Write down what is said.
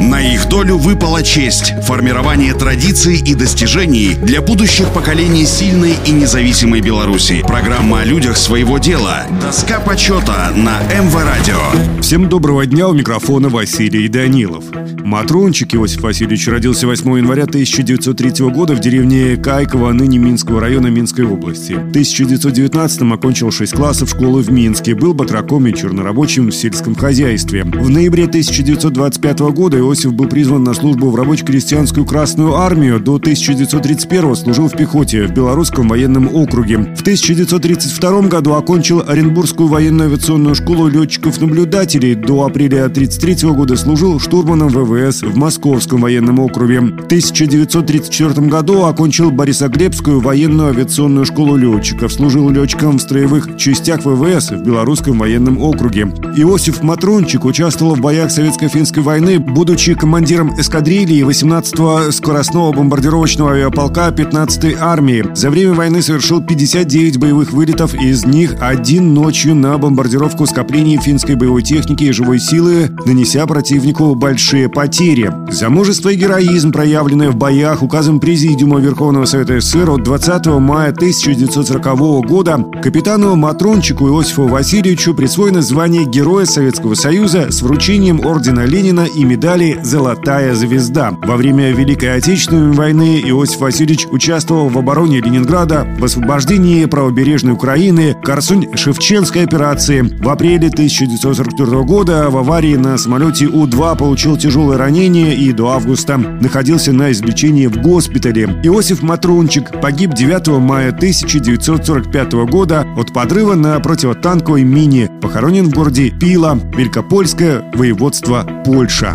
На их долю выпала честь – формирование традиций и достижений для будущих поколений сильной и независимой Беларуси. Программа о людях своего дела. Доска почета на МВ Радио. Всем доброго дня, у микрофона Василий Данилов. Матрончик Иосиф Васильевич родился 8 января 1903 года в деревне Кайково, ныне Минского района Минской области. В 1919 окончил 6 классов школы в Минске, был батраком и чернорабочим в сельском хозяйстве. В ноябре 1925 года Иосиф был призван на службу в рабоче-крестьянскую Красную Армию. До 1931 служил в пехоте в Белорусском военном округе. В 1932 году окончил Оренбургскую военную авиационную школу летчиков-наблюдателей. До апреля 1933 года служил штурманом ВВС в Московском военном округе. В 1934 году окончил Борисоглебскую военную авиационную школу летчиков. Служил летчиком в строевых частях ВВС в Белорусском военном округе. Иосиф Матрончик участвовал в боях Советско-финской войны, будучи командиром эскадрильи 18-го скоростного бомбардировочного авиаполка 15-й армии. За время войны совершил 59 боевых вылетов, из них один ночью на бомбардировку скоплений финской боевой техники и живой силы, нанеся противнику большие потери. За мужество и героизм, проявленное в боях, указом Президиума Верховного Совета СССР от 20 мая 1940 года капитану Матрончику Иосифу Васильевичу присвоено звание Героя Советского Союза с вручением ордена Ленина и медали «Золотая звезда». Во время Великой Отечественной войны Иосиф Васильевич участвовал в обороне Ленинграда, в освобождении правобережной Украины, Корсунь-Шевченской операции. В апреле 1944 года в аварии на самолете У-2 получил тяжелое ранение и до августа находился на излечении в госпитале. Иосиф Матрончик погиб 9 мая 1945 года от подрыва на противотанковой мине. Похоронен в городе Пила, Великопольское воеводство Польша.